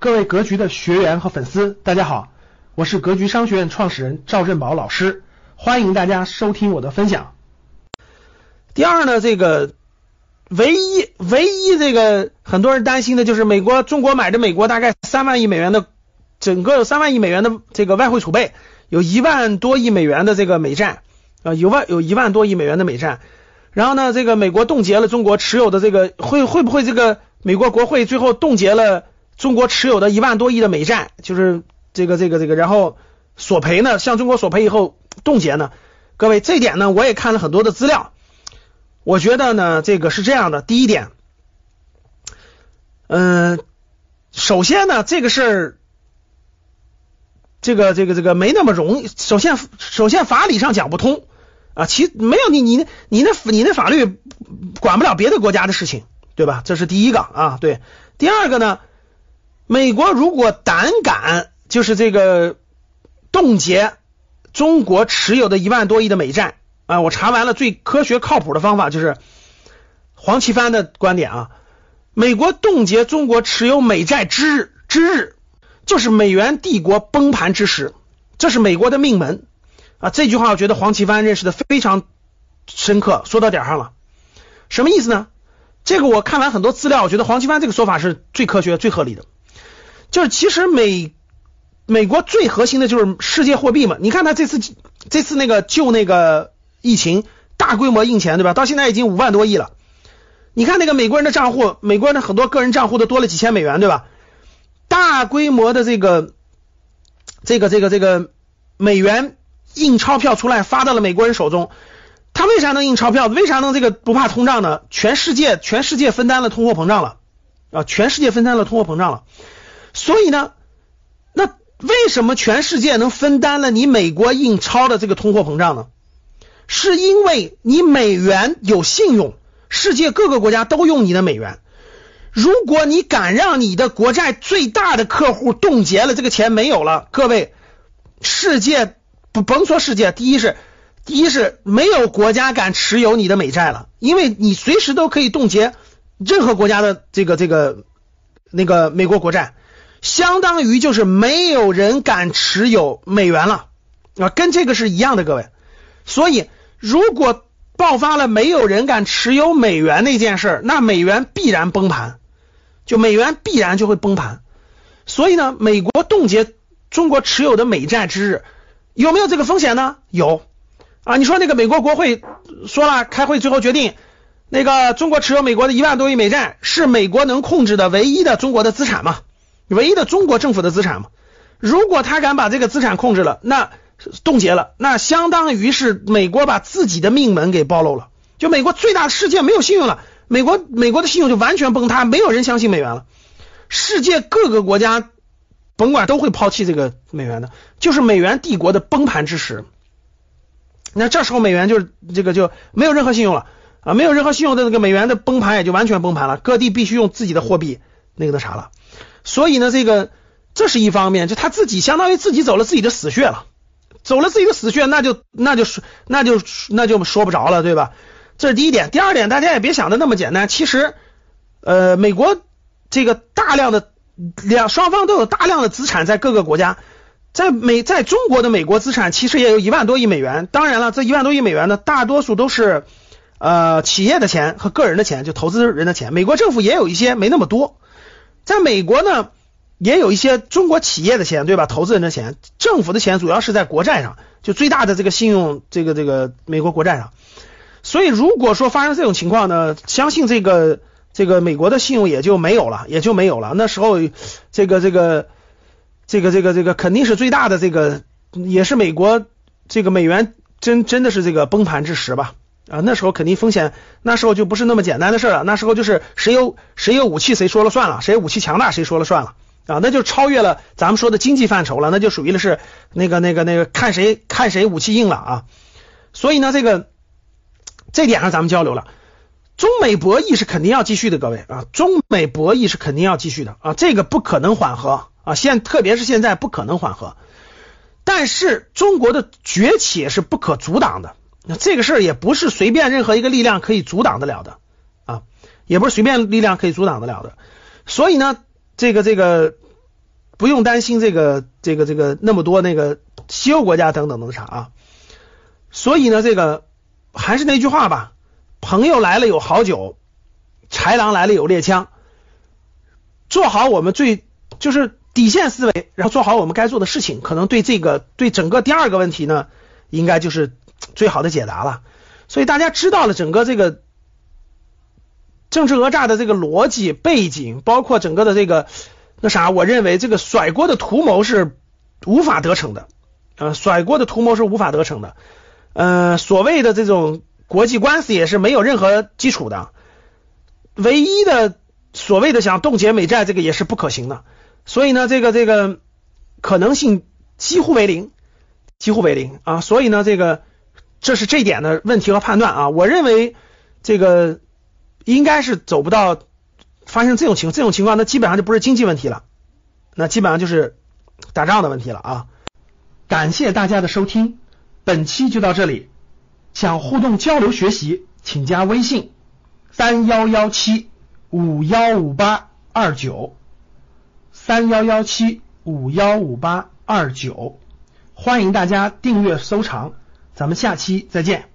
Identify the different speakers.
Speaker 1: 各位格局的学员和粉丝，大家好，我是格局商学院创始人赵振宝老师，欢迎大家收听我的分享。
Speaker 2: 第二呢，这个唯一唯一这个很多人担心的就是美国中国买的美国大概三万亿美元的整个有三万亿美元的这个外汇储备，有一万多亿美元的这个美债啊，有万有一万多亿美元的美债，然后呢，这个美国冻结了中国持有的这个会会不会这个美国国会最后冻结了？中国持有的一万多亿的美债，就是这个这个这个，然后索赔呢，向中国索赔以后冻结呢？各位，这点呢，我也看了很多的资料，我觉得呢，这个是这样的。第一点，嗯，首先呢，这个事儿，这个这个这个没那么容易。首先，首先法理上讲不通啊，其没有你你你那你那法律管不了别的国家的事情，对吧？这是第一个啊，对。第二个呢？美国如果胆敢就是这个冻结中国持有的一万多亿的美债啊，我查完了最科学靠谱的方法就是黄奇帆的观点啊，美国冻结中国持有美债之日之日，就是美元帝国崩盘之时，这是美国的命门啊。这句话我觉得黄奇帆认识的非常深刻，说到点上了。什么意思呢？这个我看完很多资料，我觉得黄奇帆这个说法是最科学、最合理的。就是其实美美国最核心的就是世界货币嘛，你看他这次这次那个救那个疫情大规模印钱对吧？到现在已经五万多亿了。你看那个美国人的账户，美国人的很多个人账户都多了几千美元对吧？大规模的这个这个这个这个美元印钞票出来发到了美国人手中，他为啥能印钞票？为啥能这个不怕通胀呢？全世界全世界分担了通货膨胀了啊！全世界分担了通货膨胀了。所以呢，那为什么全世界能分担了你美国印钞的这个通货膨胀呢？是因为你美元有信用，世界各个国家都用你的美元。如果你敢让你的国债最大的客户冻结了，这个钱没有了，各位，世界不甭说世界，第一是第一是没有国家敢持有你的美债了，因为你随时都可以冻结任何国家的这个这个那个美国国债。相当于就是没有人敢持有美元了啊，跟这个是一样的，各位。所以如果爆发了没有人敢持有美元那件事儿，那美元必然崩盘，就美元必然就会崩盘。所以呢，美国冻结中国持有的美债之日，有没有这个风险呢？有啊。你说那个美国国会说了，开会最后决定，那个中国持有美国的一万多亿美债是美国能控制的唯一的中国的资产嘛？唯一的中国政府的资产嘛，如果他敢把这个资产控制了，那冻结了，那相当于是美国把自己的命门给暴露了。就美国最大的世界没有信用了，美国美国的信用就完全崩塌，没有人相信美元了。世界各个国家甭管都会抛弃这个美元的，就是美元帝国的崩盘之时。那这时候美元就是这个就没有任何信用了啊，没有任何信用的这个美元的崩盘也就完全崩盘了，各地必须用自己的货币那个那啥了。所以呢，这个这是一方面，就他自己相当于自己走了自己的死穴了，走了自己的死穴，那就那就那就那就说不着了，对吧？这是第一点。第二点，大家也别想的那么简单。其实，呃，美国这个大量的两双方都有大量的资产在各个国家，在美在中国的美国资产其实也有一万多亿美元。当然了，这一万多亿美元呢，大多数都是呃企业的钱和个人的钱，就投资人的钱。美国政府也有一些，没那么多。在美国呢，也有一些中国企业的钱，对吧？投资人的钱，政府的钱主要是在国债上，就最大的这个信用，这个这个美国国债上。所以如果说发生这种情况呢，相信这个这个美国的信用也就没有了，也就没有了。那时候这个这个这个这个这个肯定是最大的这个，也是美国这个美元真真的是这个崩盘之时吧。啊，那时候肯定风险，那时候就不是那么简单的事了。那时候就是谁有谁有武器，谁说了算了，谁武器强大，谁说了算了啊，那就超越了咱们说的经济范畴了，那就属于的是那个那个那个看谁看谁武器硬了啊。所以呢，这个这点上咱们交流了，中美博弈是肯定要继续的，各位啊，中美博弈是肯定要继续的啊，这个不可能缓和啊，现特别是现在不可能缓和，但是中国的崛起是不可阻挡的。那这个事儿也不是随便任何一个力量可以阻挡得了的啊，也不是随便力量可以阻挡得了的。所以呢，这个这个不用担心这个这个这个那么多那个西欧国家等等等啥啊。所以呢，这个还是那句话吧，朋友来了有好酒，豺狼来了有猎枪，做好我们最就是底线思维，然后做好我们该做的事情，可能对这个对整个第二个问题呢，应该就是最好的解答了。所以大家知道了整个这个政治讹诈的这个逻辑背景，包括整个的这个那啥，我认为这个甩锅的图谋是无法得逞的，呃，甩锅的图谋是无法得逞的，呃，所谓的这种国际官司也是没有任何基础的，唯一的所谓的想冻结美债这个也是不可行的，所以呢，这个这个可能性几乎为零，几乎为零啊，所以呢，这个。这是这一点的问题和判断啊，我认为这个应该是走不到发生这种情这种情况，那基本上就不是经济问题了，那基本上就是打仗的问题了啊。
Speaker 1: 感谢大家的收听，本期就到这里。想互动交流学习，请加微信三幺幺七五幺五八二九三幺幺七五幺五八二九，欢迎大家订阅收藏。咱们下期再见。